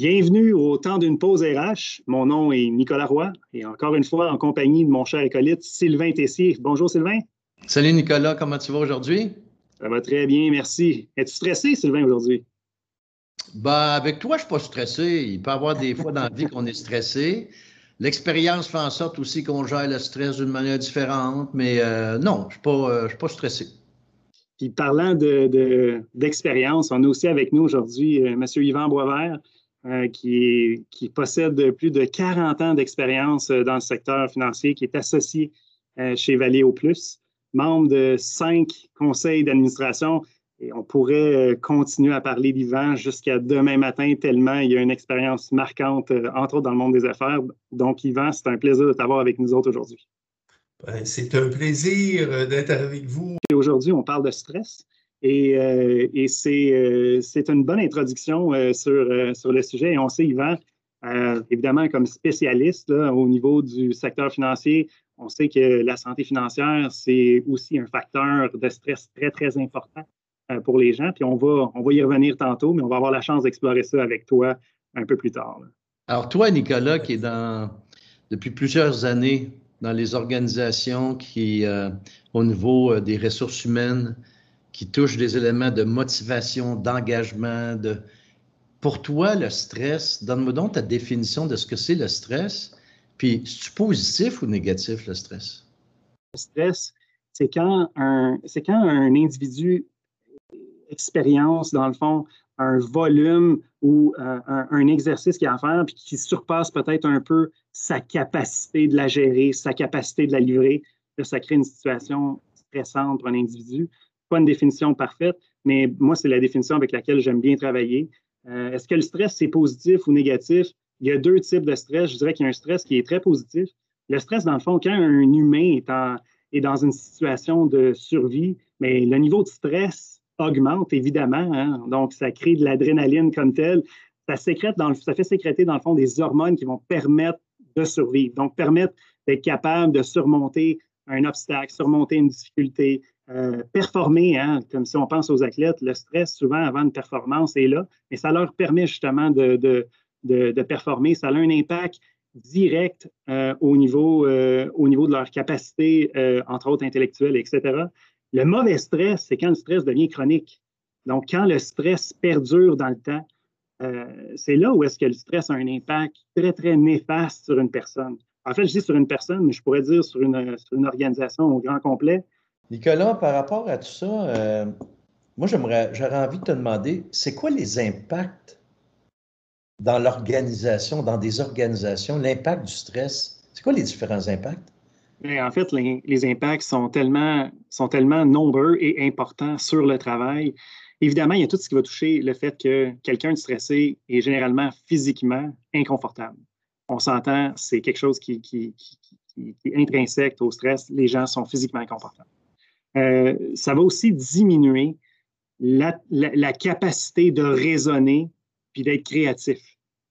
Bienvenue au temps d'une pause RH. Mon nom est Nicolas Roy et encore une fois en compagnie de mon cher acolyte Sylvain Tessier. Bonjour Sylvain. Salut Nicolas, comment tu vas aujourd'hui? Ça va très bien, merci. Es-tu stressé Sylvain aujourd'hui? Ben, avec toi, je ne suis pas stressé. Il peut y avoir des fois dans la vie qu'on est stressé. L'expérience fait en sorte aussi qu'on gère le stress d'une manière différente, mais euh, non, je ne suis, suis, pas stressé. Puis parlant d'expérience, de, on a aussi avec nous aujourd'hui euh, M. Yvan Boisvert, euh, qui, qui, possède plus de 40 ans d'expérience euh, dans le secteur financier, qui est associé euh, chez Valéo Plus, membre de cinq conseils d'administration. Et on pourrait continuer à parler d'Yvan jusqu'à demain matin, tellement il y a une expérience marquante, entre autres dans le monde des affaires. Donc, Yvan, c'est un plaisir de t'avoir avec nous autres aujourd'hui. Ben, c'est un plaisir d'être avec vous. Aujourd'hui, on parle de stress. Et, euh, euh, c'est une bonne introduction euh, sur, sur le sujet. Et on sait, Yvan, évidemment, comme spécialiste au niveau du secteur financier, on sait que la santé financière, c'est aussi un facteur de stress très, très important pour les gens. Puis on va, on va y revenir tantôt, mais on va avoir la chance d'explorer ça avec toi un peu plus tard. Alors, toi, Nicolas, qui est dans, depuis plusieurs années dans les organisations qui, au niveau des ressources humaines, qui touche des éléments de motivation, d'engagement. De... Pour toi, le stress, donne-moi donc ta définition de ce que c'est le stress. Puis, est-ce positif ou négatif, le stress? Le stress, c'est quand un, c'est quand un individu expérience, dans le fond, un volume ou euh, un, exercice qu'il a à faire, puis qui surpasse peut-être un peu sa capacité de la gérer, sa capacité de la livrer. Ça crée une situation stressante pour un individu pas une définition parfaite, mais moi, c'est la définition avec laquelle j'aime bien travailler. Euh, est-ce que le stress, c'est positif ou négatif? Il y a deux types de stress. Je dirais qu'il y a un stress qui est très positif. Le stress, dans le fond, quand un humain est, dans une situation de survie, mais le niveau de stress augmente, évidemment. Hein. Donc, ça crée de l'adrénaline comme telle. Ça, sécrète ça fait sécréter, dans le fond, des hormones qui vont permettre de survivre, donc permettre d'être capable de surmonter un obstacle, surmonter une difficulté, euh, performer, hein, comme si on pense aux athlètes, le stress souvent avant une performance est là, mais ça leur permet justement de, de, performer. Ça a un impact direct euh, au, niveau, euh, au niveau de leur capacité, entre autres intellectuelle, etc. Le mauvais stress, c'est quand le stress devient chronique. Donc, quand le stress perdure dans le temps, c'est là où est-ce que le stress a un impact très, très néfaste sur une personne. En fait, je dis sur une personne, mais je pourrais dire sur une, sur une organisation au grand complet. Nicolas, par rapport à tout ça, euh, moi, j'aimerais, j'aurais envie de te demander, c'est quoi les impacts dans l'organisation, dans des organisations, l'impact du stress? C'est quoi les différents impacts? en fait, les, impacts sont tellement, nombreux et importants sur le travail. Évidemment, il y a tout ce qui va toucher le fait que quelqu'un de stressé est généralement physiquement inconfortable. On s'entend, c'est quelque chose qui, qui, est intrinsèque au stress. Les gens sont physiquement inconfortables. Euh, ça va aussi diminuer la, capacité de raisonner puis d'être créatif.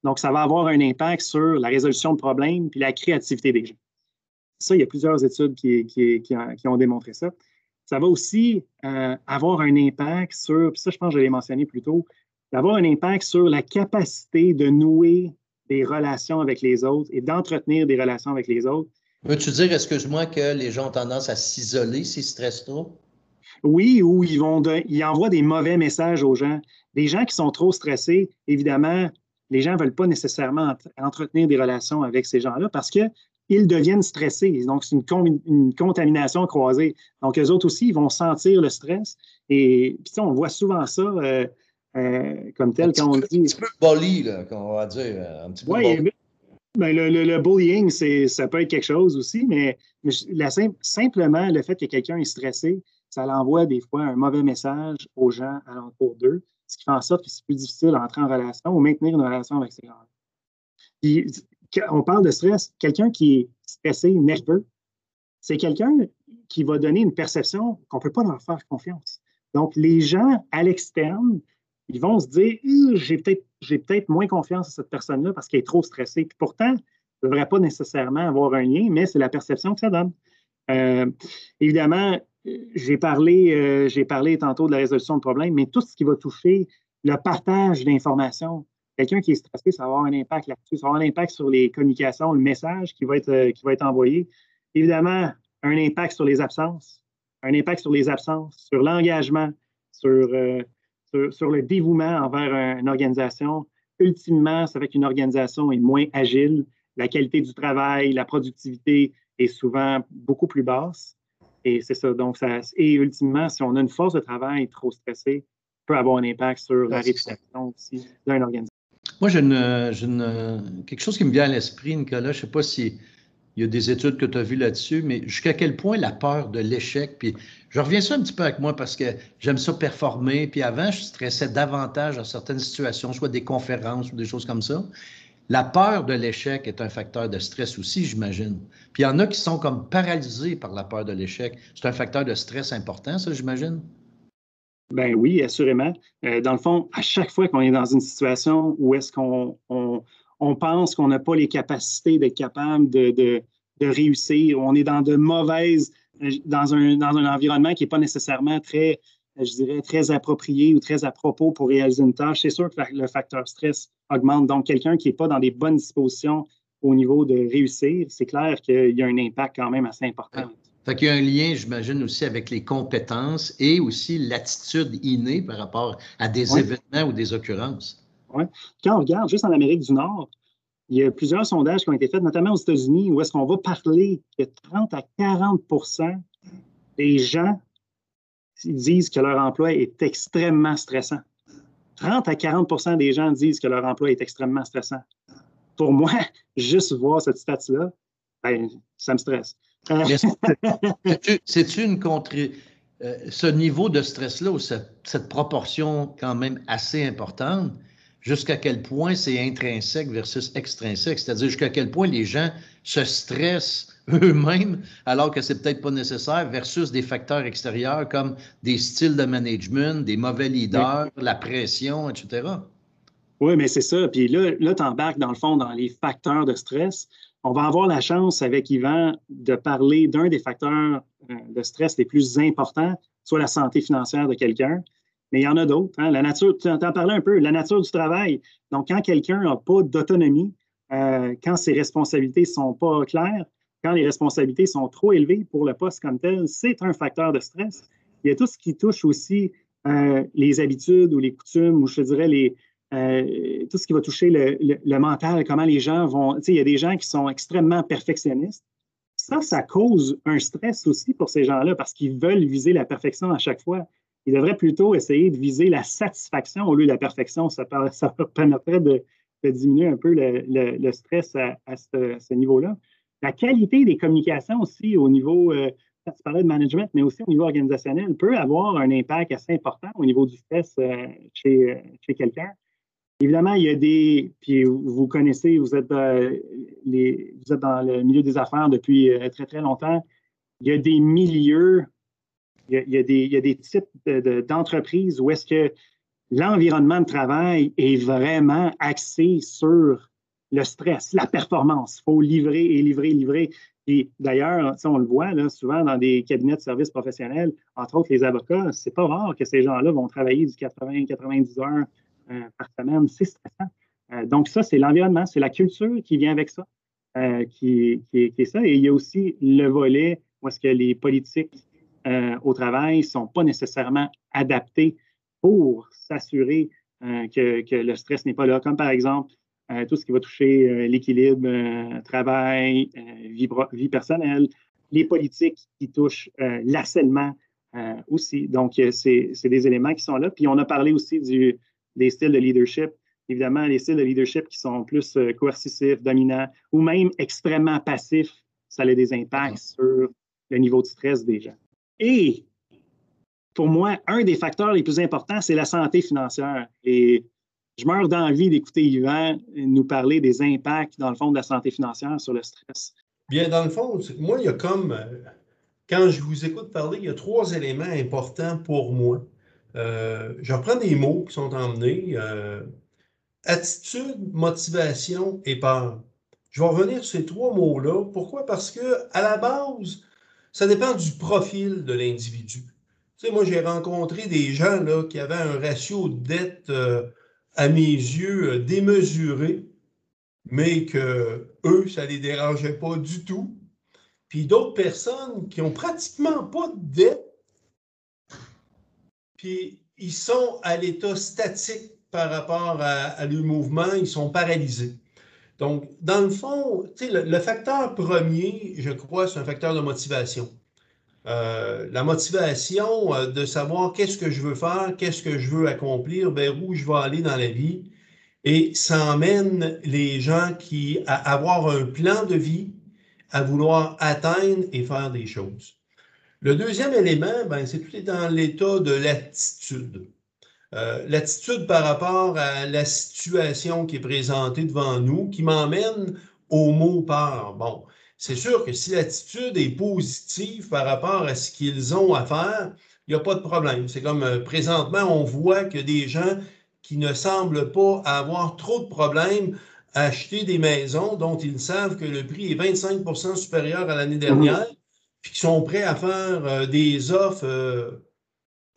Donc, ça va avoir un impact sur la résolution de problèmes puis la créativité des gens. Ça, il y a plusieurs études qui, ont, démontré ça. Ça va aussi euh, avoir un impact sur, puis ça, je pense que je l'ai mentionné plus tôt, d'avoir un impact sur la capacité de nouer des relations avec les autres et d'entretenir des relations avec les autres Veux-tu dire, excuse-moi, que les gens ont tendance à s'isoler s'ils stressent trop? Oui, ou ils vont ils envoient des mauvais messages aux gens. Des gens qui sont trop stressés, évidemment, les gens ne veulent pas nécessairement entretenir des relations avec ces gens-là parce qu'ils deviennent stressés. Donc, c'est une, contamination croisée. Donc, eux autres aussi, ils vont sentir le stress. Et puis, on voit souvent ça euh, euh, comme tel quand on dit. Un petit peu bully, là, on va dire. Un petit peu ouais, ben, le, bullying, ça peut être quelque chose aussi, mais, simplement le fait que quelqu'un est stressé, ça l'envoie des fois un mauvais message aux gens alentour d'eux, ce qui fait en sorte que c'est plus difficile d'entrer en relation ou maintenir une relation avec ces gens. on parle de stress, quelqu'un qui est stressé, nerveux, c'est quelqu'un qui va donner une perception qu'on ne peut pas leur faire confiance. Donc, les gens à l'externe, ils vont se dire j'ai peut-être j'ai peut-être moins confiance à cette personne-là parce qu'elle est trop stressée. pourtant, ça ne devrait pas nécessairement avoir un lien, mais c'est la perception que ça donne. Euh, évidemment, j'ai parlé, euh, j'ai parlé tantôt de la résolution de problèmes, mais tout ce qui va toucher le partage d'informations, quelqu'un qui est stressé, ça va avoir un impact là-dessus, ça va avoir un impact sur les communications, le message qui va être, euh, qui va être envoyé. Évidemment, un impact sur les absences, un impact sur les absences, sur l'engagement, sur, sur, le dévouement envers une organisation. Ultimement, ça fait qu'une organisation est moins agile, la qualité du travail, la productivité est souvent beaucoup plus basse. Et c'est ça. Donc, ça, et ultimement, si on a une force de travail trop stressée, peut avoir un impact sur la réputation aussi d'une organisation. Moi, j'ai quelque chose qui me vient à l'esprit, Nicolas. Je ne sais pas si il y a des études que tu as vues là-dessus, mais jusqu'à quel point la peur de l'échec, puis je reviens ça un petit peu avec moi parce que j'aime ça performer, puis avant, je stressais davantage dans certaines situations, soit des conférences ou des choses comme ça. La peur de l'échec est un facteur de stress aussi, j'imagine. Puis il y en a qui sont comme paralysés par la peur de l'échec. C'est un facteur de stress important, ça, j'imagine? Ben oui, assurément. Euh, dans le fond, à chaque fois qu'on est dans une situation où est-ce qu'on on pense qu'on n'a pas les capacités d'être capable de, réussir. On est dans de mauvaises, dans un, dans un environnement qui n'est pas nécessairement très, je dirais, très approprié ou très à propos pour réaliser une tâche. C'est sûr que le facteur stress augmente. Donc, quelqu'un qui n'est pas dans des bonnes dispositions au niveau de réussir, c'est clair qu'il y a un impact quand même assez important. Fait qu'il y a un lien, j'imagine, aussi avec les compétences et aussi l'attitude innée par rapport à des événements ou des occurrences. Quand on regarde juste en Amérique du Nord, il y a plusieurs sondages qui ont été faits, notamment aux États-Unis, où est-ce qu'on va parler que 30 à 40% des gens disent que leur emploi est extrêmement stressant. 30 à 40% des gens disent que leur emploi est extrêmement stressant. Pour moi, juste voir cette stat-là, ben, ça me stresse. C'est-tu une contre... Euh, ce niveau de stress-là, ou cette, proportion quand même assez importante, jusqu'à quel point c'est intrinsèque versus extrinsèque, c'est-à-dire jusqu'à quel point les gens se stressent eux-mêmes alors que c'est peut-être pas nécessaire versus des facteurs extérieurs comme des styles de management, des mauvais leaders, la pression, etc. Oui, mais c'est ça. Puis là, là tu embarques dans le fond dans les facteurs de stress. On va avoir la chance avec Yvan de parler d'un des facteurs euh, de stress les plus importants, soit la santé financière de quelqu'un, mais il y en a d'autres. Hein. La nature, tu en parlais un peu, la nature du travail. Donc, quand quelqu'un n'a pas d'autonomie, euh, quand ses responsabilités ne sont pas claires, quand les responsabilités sont trop élevées pour le poste comme tel, c'est un facteur de stress. Il y a tout ce qui touche aussi euh, les habitudes ou les coutumes, ou je dirais les, euh, tout ce qui va toucher le, le, mental, comment les gens vont. Tu sais, il y a des gens qui sont extrêmement perfectionnistes. Ça, ça cause un stress aussi pour ces gens-là parce qu'ils veulent viser la perfection à chaque fois il devrait plutôt essayer de viser la satisfaction au lieu de la perfection. Ça, permettrait de, diminuer un peu le, stress à, ce, niveau-là. La qualité des communications aussi au niveau, euh, tu parlais de management, mais aussi au niveau organisationnel, peut avoir un impact assez important au niveau du stress euh, chez, chez quelqu'un. Évidemment, il y a des, puis vous connaissez, vous êtes, euh, vous êtes dans le milieu des affaires depuis très, très longtemps. Il y a des milieux il y a, des, types d'entreprises où est-ce que l'environnement de travail est vraiment axé sur le stress, la performance. Il faut livrer et livrer, livrer. Et d'ailleurs, on le voit souvent dans des cabinets de services professionnels, entre autres les avocats, c'est pas rare que ces gens-là vont travailler du 80-90 heures euh, par semaine. C'est stressant. Euh, donc, ça, c'est l'environnement, c'est la culture qui vient avec ça, euh, qui, est ça. Et il y a aussi le volet où est-ce que les politiques euh, au travail ne sont pas nécessairement adaptés pour s'assurer euh, que, le stress n'est pas là. Comme par exemple, tout ce qui va toucher l'équilibre, travail, vie, vie, personnelle, les politiques qui touchent l'harcèlement aussi. Donc, c'est des éléments qui sont là. Puis, on a parlé aussi du, des styles de leadership. Évidemment, les styles de leadership qui sont plus coercitifs, dominants ou même extrêmement passifs, ça a des impacts sur le niveau de stress des gens. Et pour moi, un des facteurs les plus importants, c'est la santé financière. Et je meurs d'envie d'écouter Yvan nous parler des impacts, dans le fond, de la santé financière sur le stress. Bien, dans le fond, moi, il y a comme, euh, quand je vous écoute parler, il y a trois éléments importants pour moi. Euh, je reprends des mots qui sont emmenés. Euh, attitude, motivation et peur. Je vais revenir sur ces trois mots-là. Pourquoi? Parce que à la base, ça dépend du profil de l'individu. Tu sais, moi, j'ai rencontré des gens là, qui avaient un ratio de dette, euh, à mes yeux, euh, démesuré, mais que eux, ça ne les dérangeait pas du tout. Puis d'autres personnes qui ont pratiquement pas de dette, puis ils sont à l'état statique par rapport à, à leur mouvement, ils sont paralysés. Donc, dans le fond, le, le facteur premier, je crois, c'est un facteur de motivation. Euh, la motivation euh, de savoir qu'est-ce que je veux faire, qu'est-ce que je veux accomplir, vers où je vais aller dans la vie. Et ça emmène les gens qui à avoir un plan de vie, à vouloir atteindre et faire des choses. Le deuxième élément, ben, c'est tout est dans l'état de l'attitude. Euh, l'attitude par rapport à la situation qui est présentée devant nous, qui m'emmène au mot peur. Bon, c'est sûr que si l'attitude est positive par rapport à ce qu'ils ont à faire, il n'y a pas de problème. C'est comme euh, présentement, on voit que des gens qui ne semblent pas avoir trop de problèmes à acheter des maisons dont ils savent que le prix est 25% supérieur à l'année mmh dernière, puis qui sont prêts à faire euh, des offres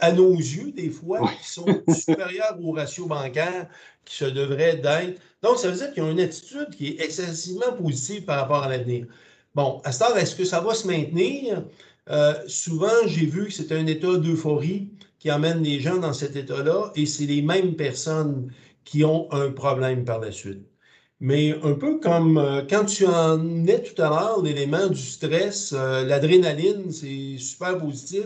à nos yeux, des fois, qui sont supérieurs au ratio bancaire qui se devrait d'être. Donc, ça veut dire qu'ils ont une attitude qui est excessivement positive par rapport à l'avenir. Bon, à ce stade, est-ce que ça va se maintenir? Euh, souvent, j'ai vu que c'est un état d'euphorie qui amène les gens dans cet état-là et c'est les mêmes personnes qui ont un problème par la suite. Mais un peu comme euh, quand tu en es tout à l'heure, l'élément du stress, euh, l'adrénaline, c'est super positif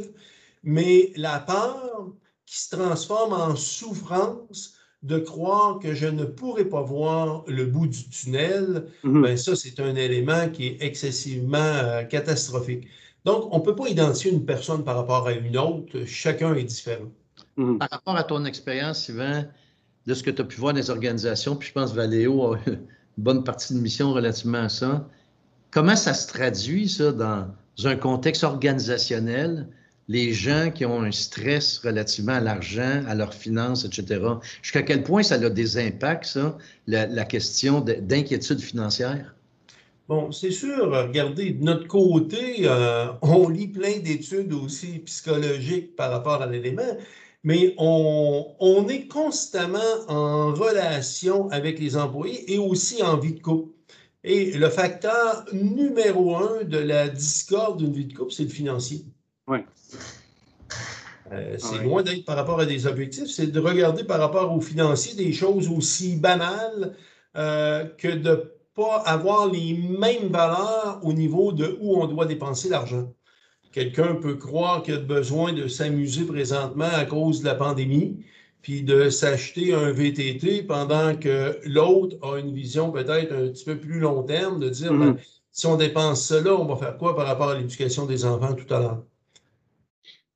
mais la peur qui se transforme en souffrance de croire que je ne pourrai pas voir le bout du tunnel, mhm. ben ça, c'est un élément qui est excessivement euh, catastrophique. Donc, on ne peut pas identifier une personne par rapport à une autre. Chacun est différent. Mhm. Par rapport à ton expérience, Sylvain, de ce que tu as pu voir dans les organisations, puis je pense que Valéo a une bonne partie de mission relativement à ça, comment ça se traduit, ça, dans un contexte organisationnel? Les gens qui ont un stress relativement à l'argent, à leurs finances, etc. Jusqu'à quel point ça a des impacts, ça, la, question d'inquiétude financière? Bon, c'est sûr, regardez, de notre côté, euh, on lit plein d'études aussi psychologiques par rapport à l'élément, mais on, on, est constamment en relation avec les employés et aussi en vie de couple. Et le facteur numéro un de la discorde d'une vie de couple, c'est le financier. Oui. Euh, c'est loin d'être par rapport à des objectifs, c'est de regarder par rapport aux financiers des choses aussi banales euh, que de ne pas avoir les mêmes valeurs au niveau de où on doit dépenser l'argent. Quelqu'un peut croire qu'il a besoin de s'amuser présentement à cause de la pandémie, puis de s'acheter un VTT pendant que l'autre a une vision peut-être un petit peu plus long terme, de dire, mm-hmm. ben, si on dépense cela, on va faire quoi par rapport à l'éducation des enfants tout à l'heure?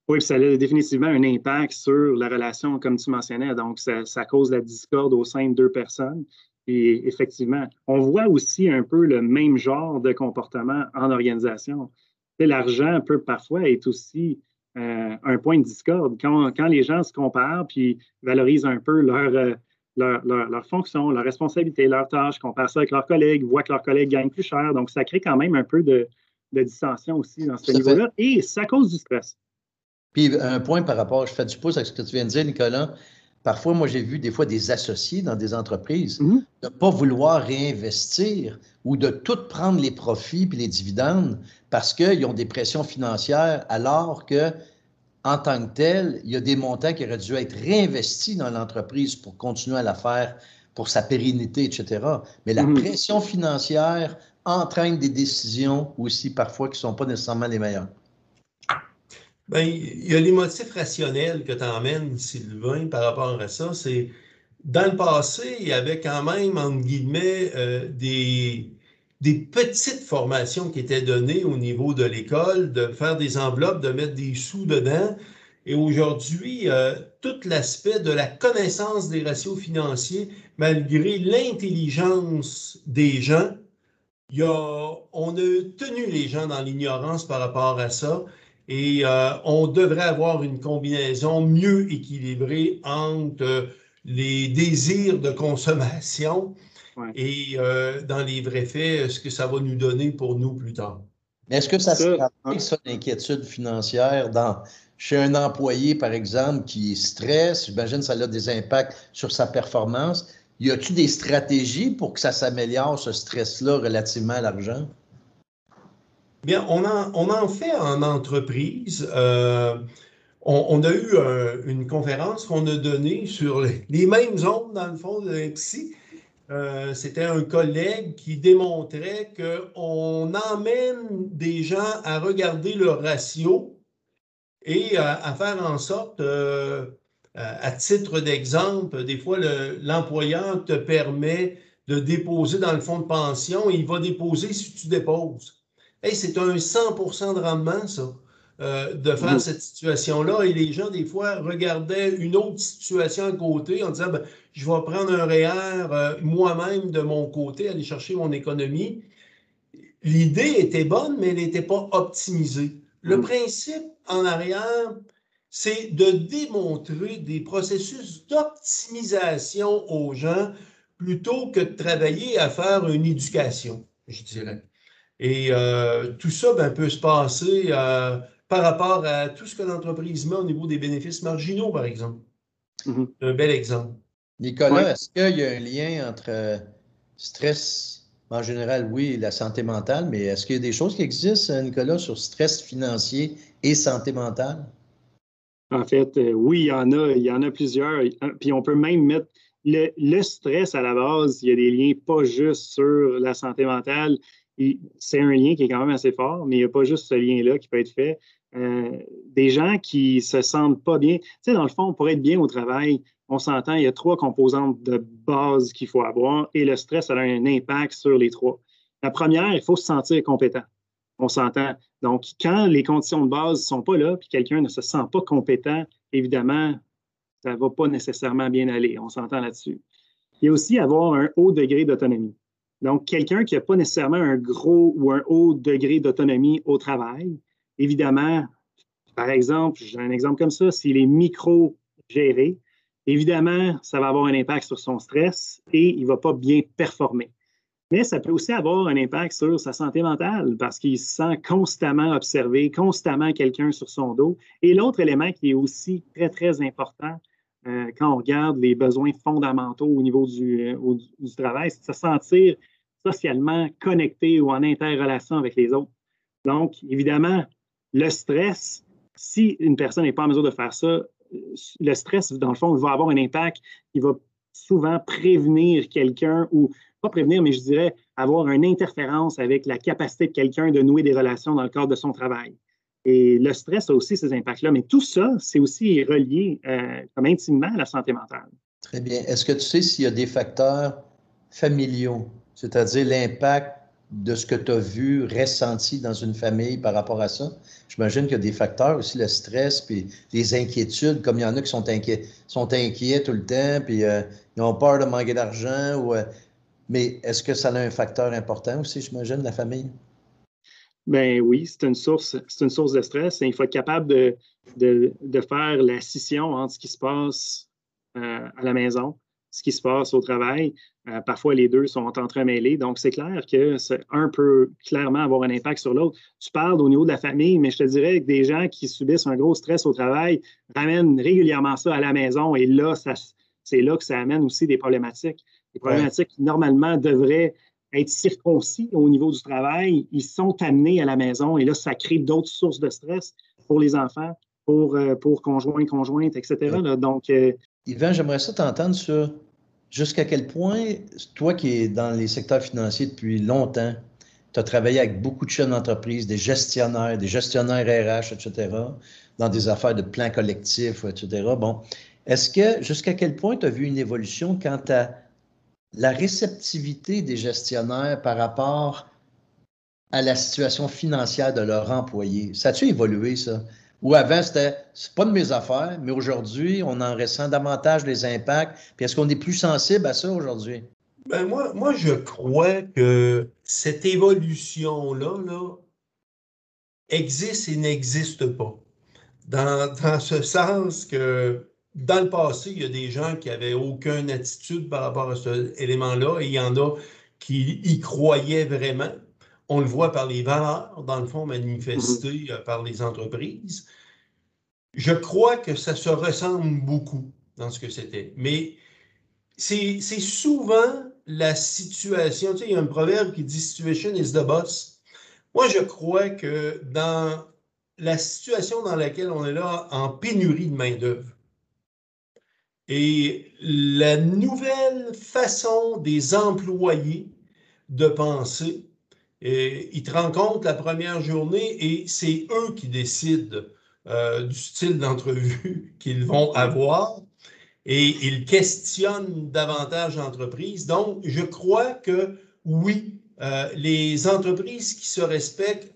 Oui, ça a définitivement un impact sur la relation, comme tu mentionnais. Donc, ça, cause la discorde au sein de deux personnes. Et effectivement, on voit aussi un peu le même genre de comportement en organisation. L'argent peut parfois être aussi euh, un point de discorde. Quand, quand, les gens se comparent puis valorisent un peu leur, euh, leur, leur, fonction, leur responsabilité, leur tâche, comparent ça avec leurs collègues, voient que leurs collègues gagnent plus cher. Donc, ça crée quand même un peu de, de dissension aussi dans ce niveau-là. Et ça cause du stress. Puis un point par rapport, je fais du pouce avec ce que tu viens de dire, Nicolas. Parfois, moi, j'ai vu des fois des associés dans des entreprises ne pas vouloir réinvestir ou de tout prendre les profits puis les dividendes parce qu'ils ont des pressions financières, alors que, en tant que tel, il y a des montants qui auraient dû être réinvestis dans l'entreprise pour continuer à la faire pour sa pérennité, etc. Mais la Mhm. pression financière entraîne des décisions aussi parfois qui ne sont pas nécessairement les meilleures. Ben, il y a les motifs rationnels que tu emmènes, Sylvain, par rapport à ça. C'est dans le passé, il y avait quand même, entre guillemets, euh, des, des petites formations qui étaient données au niveau de l'école, de faire des enveloppes, de mettre des sous dedans. Et aujourd'hui, euh, tout l'aspect de la connaissance des ratios financiers, malgré l'intelligence des gens, y a, on a tenu les gens dans l'ignorance par rapport à ça. Et euh, on devrait avoir une combinaison mieux équilibrée entre euh, les désirs de consommation Ouais. et euh, dans les vrais faits, ce que ça va nous donner pour nous plus tard. Est-ce que ça Ça, se hein? pratique, ça, l'inquiétude financière dans, chez un employé, par exemple, qui stresse? J'imagine que ça a des impacts sur sa performance. Y a-t-il des stratégies pour que ça s'améliore, ce stress-là, relativement à l'argent? Bien, on en, fait en entreprise. Euh, on, a eu un- une conférence qu'on a donnée sur les, mêmes ondes, dans le fond, de psy. Euh, C'était un collègue qui démontrait qu'on emmène des gens à regarder leur ratio et à, faire en sorte, euh, à, titre d'exemple, des fois, le- l'employeur te permet de déposer dans le fonds de pension et il va déposer si tu déposes. Hey, c'est un 100% de rendement, ça, euh, de faire cette situation-là. Et les gens, des fois, regardaient une autre situation à côté en disant, ben, je vais prendre un REER euh, moi-même de mon côté, aller chercher mon économie. L'idée était bonne, mais elle n'était pas optimisée. Le principe en arrière, c'est de démontrer des processus d'optimisation aux gens plutôt que de travailler à faire une éducation, je dirais. Et euh, tout ça ben, peut se passer euh, par rapport à tout ce que l'entreprise met au niveau des bénéfices marginaux, par exemple. Mhm. Un bel exemple. Nicolas, est-ce qu'il y a un lien entre euh, stress, en général, oui, et la santé mentale, mais est-ce qu'il y a des choses qui existent, Nicolas, sur stress financier et santé mentale? En fait, euh, oui, il y en a, il y en a plusieurs. Puis on peut même mettre le, le stress à la base, il y a des liens pas juste sur la santé mentale. C'est un lien qui est quand même assez fort, mais il n'y a pas juste ce lien-là qui peut être fait. Euh, des gens qui se sentent pas bien. Tu sais, dans le fond, pour être bien au travail, on s'entend, il y a trois composantes de base qu'il faut avoir et le stress a un impact sur les trois. La première, il faut se sentir compétent. On s'entend. Donc, quand les conditions de base ne sont pas là, puis quelqu'un ne se sent pas compétent, évidemment, ça ne va pas nécessairement bien aller. On s'entend là-dessus. Il y a aussi avoir un haut degré d'autonomie. Donc, quelqu'un qui n'a pas nécessairement un gros ou un haut degré d'autonomie au travail, évidemment, par exemple, j'ai un exemple comme ça, s'il est micro-géré, évidemment, ça va avoir un impact sur son stress et il ne va pas bien performer. Mais ça peut aussi avoir un impact sur sa santé mentale parce qu'il se sent constamment observé, constamment quelqu'un sur son dos. Et l'autre élément qui est aussi très, très important euh, quand on regarde les besoins fondamentaux au niveau du, euh, du travail, c'est de se sentir socialement connecté ou en interrelation avec les autres. Donc, évidemment, le stress, si une personne n'est pas en mesure de faire ça, euh, le stress, dans le fond, va avoir un impact qui va souvent prévenir quelqu'un ou pas prévenir, mais je dirais avoir une interférence avec la capacité de quelqu'un de nouer des relations dans le cadre de son travail. Et le stress a aussi ces impacts-là, mais tout ça, c'est aussi relié euh, comme intimement à la santé mentale. Très bien. Est-ce que tu sais s'il y a des facteurs familiaux, c'est-à-dire l'impact de ce que tu as vu, ressenti dans une famille par rapport à ça? J'imagine qu'il y a des facteurs aussi, le stress, puis des inquiétudes, comme il y en a qui sont inquiets, sont tout le temps, puis euh, ils ont peur de manquer d'argent. Euh, mais est-ce que ça a un facteur important aussi, j'imagine, la famille? Ben oui, c'est une source, c'est une source de stress. Et il faut être capable de, de, de faire la scission entre ce qui se passe euh, à la maison, ce qui se passe au travail. Euh, parfois, les deux sont entremêlés. Donc, c'est clair que un peut clairement avoir un impact sur l'autre. Tu parles au niveau de la famille, mais je te dirais que des gens qui subissent un gros stress au travail ramènent régulièrement ça à la maison. Et là, ça, c'est là que ça amène aussi des problématiques. Des problématiques qui, normalement, devraient être circoncis au niveau du travail, ils sont amenés à la maison et là, ça crée d'autres sources de stress pour les enfants, pour, euh, pour conjoints, conjointes, etc. là. Donc, euh, Yvan, j'aimerais ça t'entendre sur jusqu'à quel point, toi qui es dans les secteurs financiers depuis longtemps, tu as travaillé avec beaucoup de chefs d'entreprise, des gestionnaires, des gestionnaires RH, etc., dans des affaires de plans collectifs, etc. Bon, est-ce que jusqu'à quel point tu as vu une évolution quant à la réceptivité des gestionnaires par rapport à la situation financière de leurs employés? Ça a-tu évolué, ça? Ou avant, c'était c'est pas de mes affaires, mais aujourd'hui, on en ressent davantage les impacts. Puis est-ce qu'on est plus sensible à ça aujourd'hui? Ben moi, je crois que cette évolution-là là, existe et n'existe pas. Dans, ce sens que dans le passé, il y a des gens qui n'avaient aucune attitude par rapport à cet élément-là et il y en a qui y croyaient vraiment. On le voit par les valeurs, dans le fond, manifestées mm-hmm. euh, par les entreprises. Je crois que ça se ressemble beaucoup dans ce que c'était. Mais c'est souvent la situation. Tu sais, il y a un proverbe qui dit Situation is the boss. Moi, je crois que dans la situation dans laquelle on est là, en pénurie de main-d'œuvre, et la nouvelle façon des employés de penser, ils te rencontrent la première journée et c'est eux qui décident euh, du style d'entrevue qu'ils vont avoir et ils questionnent davantage l'entreprise. Donc, je crois que oui, euh, les entreprises qui se respectent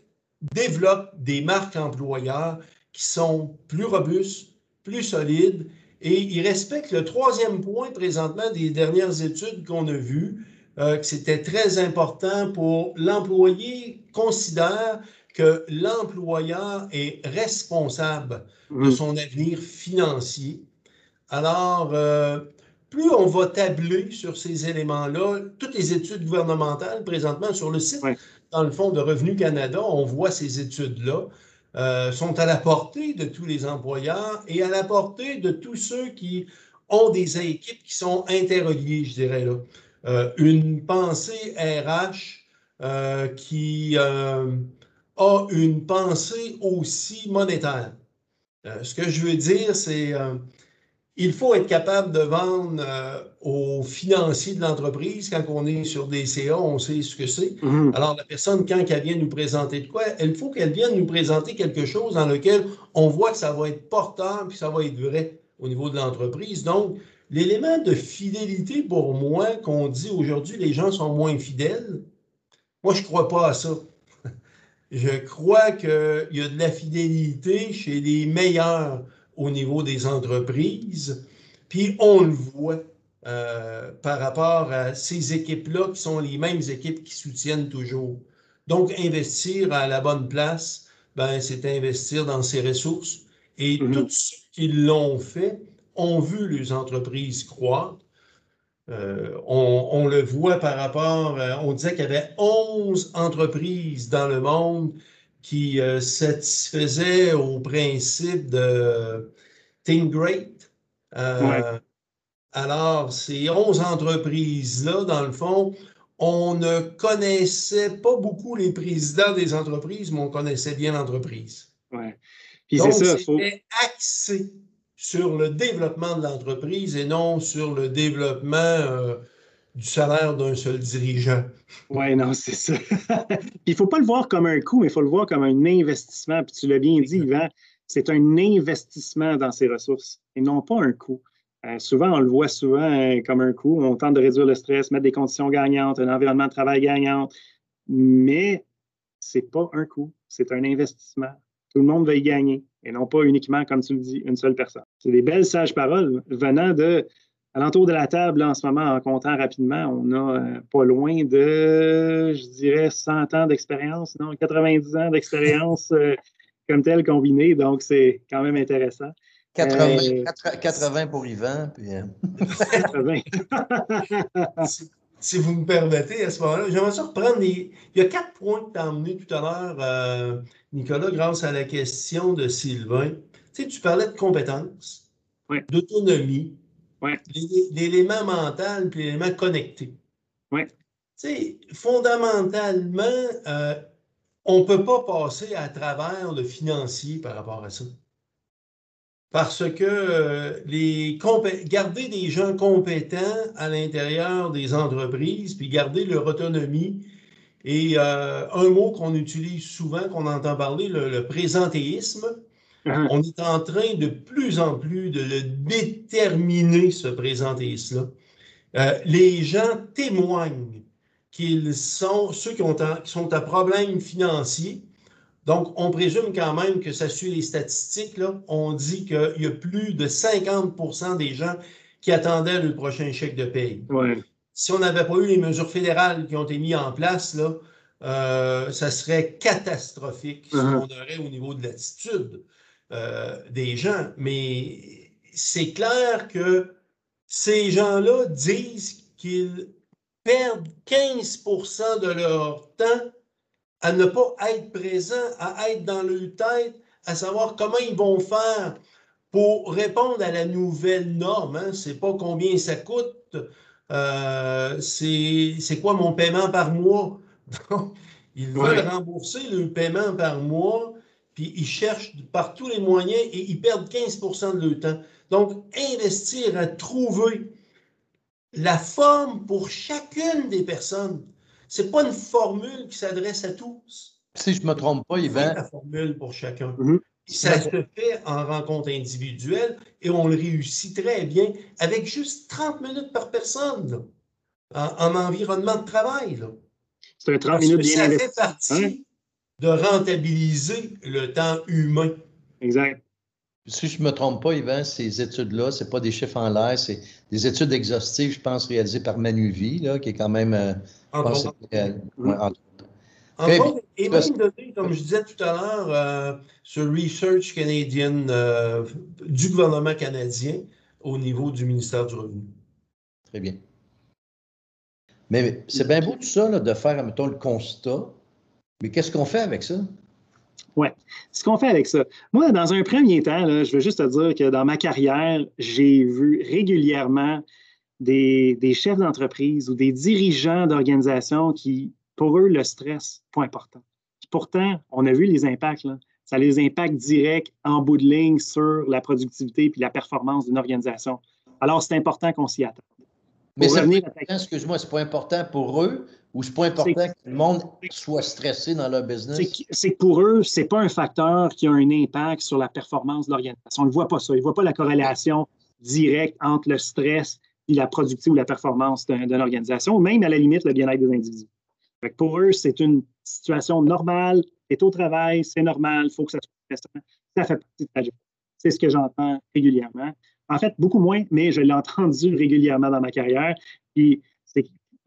développent des marques employeurs qui sont plus robustes, plus solides et ils respectent le troisième point présentement des dernières études qu'on a vues, euh, que c'était très important pour l'employé considère que l'employeur est responsable de mm. son avenir financier. Alors, euh, plus on va tabler sur ces éléments-là, toutes les études gouvernementales présentement sur le site, dans le Fonds de Revenu Canada, on voit ces études-là. Euh, sont à la portée de tous les employeurs et à la portée de tous ceux qui ont des équipes qui sont interreliées, je dirais là. Euh, une pensée RH euh, qui a une pensée aussi monétaire. ce que je veux dire, c'est il faut être capable de vendre euh, aux financiers de l'entreprise. Quand on est sur des CA, on sait ce que c'est. Mhm. Alors, la personne, quand elle vient nous présenter de quoi, il faut qu'elle vienne nous présenter quelque chose dans lequel on voit que ça va être porteur puis ça va être vrai au niveau de l'entreprise. Donc, l'élément de fidélité, pour moi, qu'on dit aujourd'hui, les gens sont moins fidèles, moi, je ne crois pas à ça. Je crois qu'il y a de la fidélité chez les meilleurs au niveau des entreprises. Puis on le voit euh, par rapport à ces équipes-là qui sont les mêmes équipes qui soutiennent toujours. Donc, investir à la bonne place, ben, c'est investir dans ses ressources. Et mm-hmm. tous ceux qui l'ont fait ont vu les entreprises croître. Euh, on, le voit par rapport, euh, on disait qu'il y avait 11 entreprises dans le monde qui euh, satisfaisait au principe de Think Great. Euh, alors, ces 11 entreprises-là, dans le fond, on ne connaissait pas beaucoup les présidents des entreprises, mais on connaissait bien l'entreprise. Ouais. Donc, c'était axé sur le développement de l'entreprise et non sur le développement euh, du salaire d'un seul dirigeant. Oui, non, c'est ça. il ne faut pas le voir comme un coût, mais il faut le voir comme un investissement. Puis tu l'as bien dit, Yvan, c'est un investissement dans ses ressources et non pas un coût. Euh, souvent, on le voit souvent euh, comme un coût. On tente de réduire le stress, mettre des conditions gagnantes, un environnement de travail gagnant, mais ce n'est pas un coût, c'est un investissement. Tout le monde va y gagner et non pas uniquement, comme tu le dis, une seule personne. C'est des belles sages paroles venant de Alentour de la table, en ce moment, en comptant rapidement, on a euh, pas loin de, je dirais, 100 ans d'expérience, non, 90 ans d'expérience euh, comme telle combinée. Donc, c'est quand même intéressant. 80, 80 euh, pour Yvan. Puis... 80. si, vous me permettez, à ce moment-là, j'aimerais ça reprendre les... Il y a quatre points que tu as emmenés tout à l'heure, Nicolas, grâce à la question de Sylvain. Tu sais, tu parlais de compétences, d'autonomie, l'élément mental puis l'élément connecté. Oui. Tu fondamentalement, euh, on ne peut pas passer à travers le financier par rapport à ça. parce que euh, les garder des gens compétents à l'intérieur des entreprises, puis garder leur autonomie, et euh, un mot qu'on utilise souvent, qu'on entend parler, le, présentéisme, uh-huh. on est en train de plus en plus de le déterminer, ce présentéisme-là. Euh, les gens témoignent qu'ils sont ceux qui, ont qui sont à problème financier, donc, on présume quand même que ça suit les statistiques. Là. On dit qu'il y a plus de 50% des gens qui attendaient le prochain chèque de paye. Si on n'avait pas eu les mesures fédérales qui ont été mises en place, là, euh, ça serait catastrophique ce qu'on aurait au niveau de l'attitude des gens. Mais c'est clair que ces gens-là disent qu'ils perdent 15% de leur temps à ne pas être présent, à être dans leur tête, à savoir comment ils vont faire pour répondre à la nouvelle norme. Hein. Ce n'est pas combien ça coûte, euh, c'est quoi mon paiement par mois? ils veulent rembourser le paiement par mois, puis ils cherchent par tous les moyens et ils perdent 15% de leur temps. Donc, investir à trouver la forme pour chacune des personnes c'est pas une formule qui s'adresse à tous. Si je ne me trompe pas, Yvan. la formule pour chacun. Mhm. Ça se fait en rencontre individuelle et on le réussit très bien avec juste 30 minutes par personne en, environnement de travail. C'est un 30 minutes bien Ça fait partie de rentabiliser le temps humain. Exact. Si je ne me trompe pas, Yvan, ces études-là, ce pas des chiffres en l'air, c'est des études exhaustives, je pense, réalisées par Manuvie, là, qui est quand même. Euh, et même donné, comme je disais tout à l'heure, euh, sur Research canadien euh, du gouvernement canadien au niveau du ministère du Revenu. Très bien. Mais c'est bien beau tout ça, de faire, mettons, le constat. Mais qu'est-ce qu'on fait avec ça? Oui. Ce qu'on fait avec ça. Moi, dans un premier temps, je veux juste te dire que dans ma carrière, j'ai vu régulièrement des, chefs d'entreprise ou des dirigeants d'organisations qui, pour eux, le stress, pas important. pourtant, on a vu les impacts. Ça a les impacts directs en bout de ligne sur la productivité et la performance d'une organisation. Alors, c'est important qu'on s'y attende. Mais excuse-moi, c'est pas important pour eux ou c'est pas important que le monde soit stressé dans leur business? C'est que pour eux, c'est pas un facteur qui a un impact sur la performance de l'organisation. Ils ne voient pas ça. Ils ne voient pas la corrélation directe entre le stress et la productivité ou la performance d'une organisation, même à la limite le bien-être des individus. pour eux, c'est une situation normale. C'est au travail, c'est normal, il faut que ça soit stressant. Ça fait partie de la job. C'est ce que j'entends régulièrement. En fait, beaucoup moins, mais je l'ai entendu régulièrement dans ma carrière. Puis,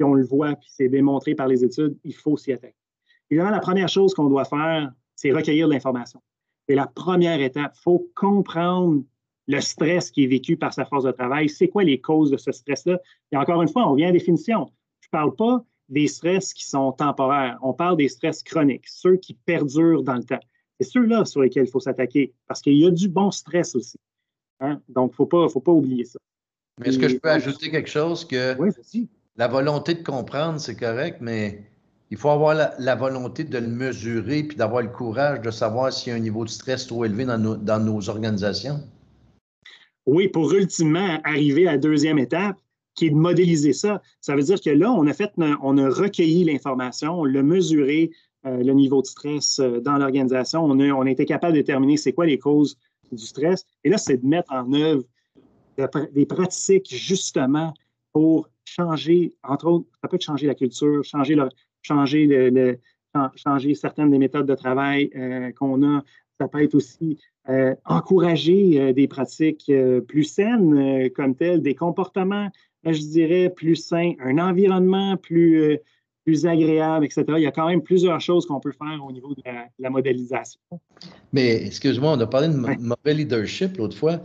on le voit, puis c'est démontré par les études, il faut s'y attaquer. Évidemment, la première chose qu'on doit faire, c'est recueillir l'information. C'est la première étape. Il faut comprendre le stress qui est vécu par sa force de travail. C'est quoi les causes de ce stress-là? Et encore une fois, on vient à définition. Je ne parle pas des stress qui sont temporaires. On parle des stress chroniques, ceux qui perdurent dans le temps. C'est ceux-là sur lesquels il faut s'attaquer parce qu'il y a du bon stress aussi. Hein? Donc, il ne faut pas, faut pas oublier ça. Mais est-ce que je peux ajouter quelque chose que oui, la volonté de comprendre, c'est correct, mais il faut avoir la, volonté de le mesurer puis d'avoir le courage de savoir s'il y a un niveau de stress trop élevé dans nos, dans nos organisations? Oui, pour ultimement arriver à la deuxième étape, qui est de modéliser ça. Ça veut dire que là, on a fait, on a recueilli l'information, on l'a mesuré, euh, le niveau de stress euh, dans l'organisation. On a, on a été capable de déterminer c'est quoi les causes du stress. Et là, c'est de mettre en œuvre des pratiques justement pour changer, entre autres, ça peut changer la culture, changer, le, changer, le, changer certaines des méthodes de travail euh, qu'on a. Ça peut être aussi euh, encourager euh, des pratiques plus saines comme telles, des comportements, je dirais, plus sains, un environnement plus, plus agréable, etc. Il y a quand même plusieurs choses qu'on peut faire au niveau de la, modélisation. Mais excuse-moi, on a parlé de mauvais leadership l'autre fois.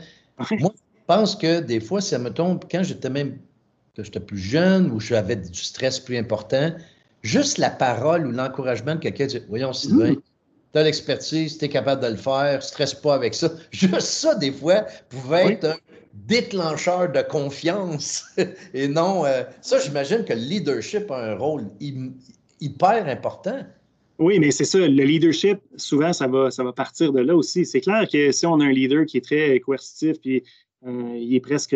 Moi, je pense que des fois, ça me tombe, quand j'étais même que j'étais plus jeune ou j'avais du stress plus important, juste la parole ou l'encouragement de quelqu'un, voyons Sylvain, mmh. tu as l'expertise, tu es capable de le faire, stresse pas avec ça. Juste ça, des fois, pouvait être un déclencheur de confiance. Et non, euh, ça, j'imagine que le leadership a un rôle hyper important. Oui, mais c'est ça. Le leadership, souvent, ça va, ça va partir de là aussi. C'est clair que si on a un leader qui est très coercitif, puis euh, il est presque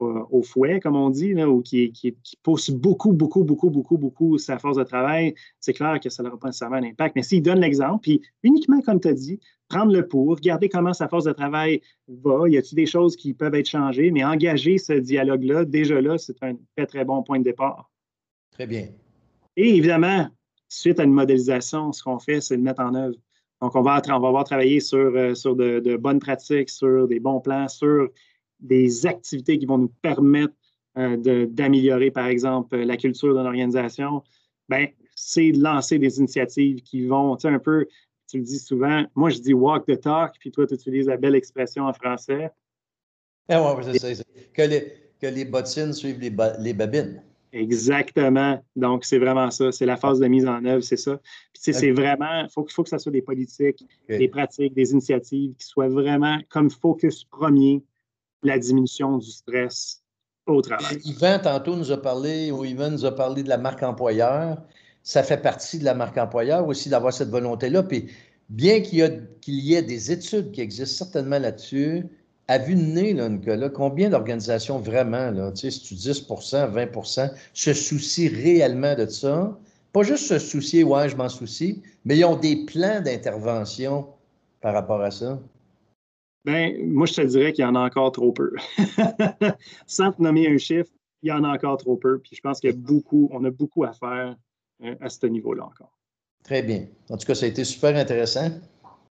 au fouet, comme on dit, ou qui, pousse beaucoup, beaucoup, beaucoup, beaucoup, beaucoup sa force de travail, c'est clair que ça n'aura pas nécessairement un impact. Mais s'il donne l'exemple, puis uniquement, comme tu as dit, prendre le pour, regarder comment sa force de travail va, y a-t-il des choses qui peuvent être changées, mais engager ce dialogue-là, déjà là, c'est un très, très bon point de départ. Très bien. Et évidemment, suite à une modélisation, ce qu'on fait, c'est le mettre en œuvre. Donc, on va, on va avoir travaillé sur, euh, sur de, bonnes pratiques, sur des bons plans, sur des activités qui vont nous permettre euh, d'améliorer, par exemple, la culture de l'organisation. Ben, c'est de lancer des initiatives qui vont, tu sais, un peu, tu le dis souvent, moi je dis walk the talk, puis toi tu utilises la belle expression en français. Ah ouais, c'est ça. Que les, que les bottines suivent les, les babines. Exactement. Donc, c'est vraiment ça. C'est la phase de mise en œuvre, c'est ça. Puis, c'est vraiment, il faut, faut que ça soit des politiques, des pratiques, des initiatives qui soient vraiment comme focus premier la diminution du stress au travail. Yvan, tantôt, nous a parlé, ou Yvan nous a parlé de la marque employeur. Ça fait partie de la marque employeur aussi d'avoir cette volonté-là. Puis, bien qu'il y, ait des études qui existent certainement là-dessus, à vue de nez, là, Nicolas, combien d'organisations vraiment, là, tu sais, si tu 10 20% se soucient réellement de ça? Pas juste se soucier, ouais, je m'en soucie, mais ils ont des plans d'intervention par rapport à ça? Bien, moi, je te dirais qu'il y en a encore trop peu. Sans te nommer un chiffre, il y en a encore trop peu. Puis je pense qu'il y a beaucoup, on a beaucoup à faire euh, à ce niveau-là encore. Très bien. En tout cas, ça a été super intéressant.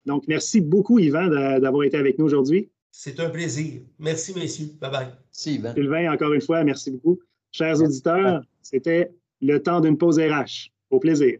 Donc, merci beaucoup, Yvan, d'avoir été avec nous aujourd'hui. C'est un plaisir. Merci, messieurs. Bye-bye. Sylvain, encore une fois, merci beaucoup. Chers auditeurs, c'était le temps d'une pause RH. Au plaisir.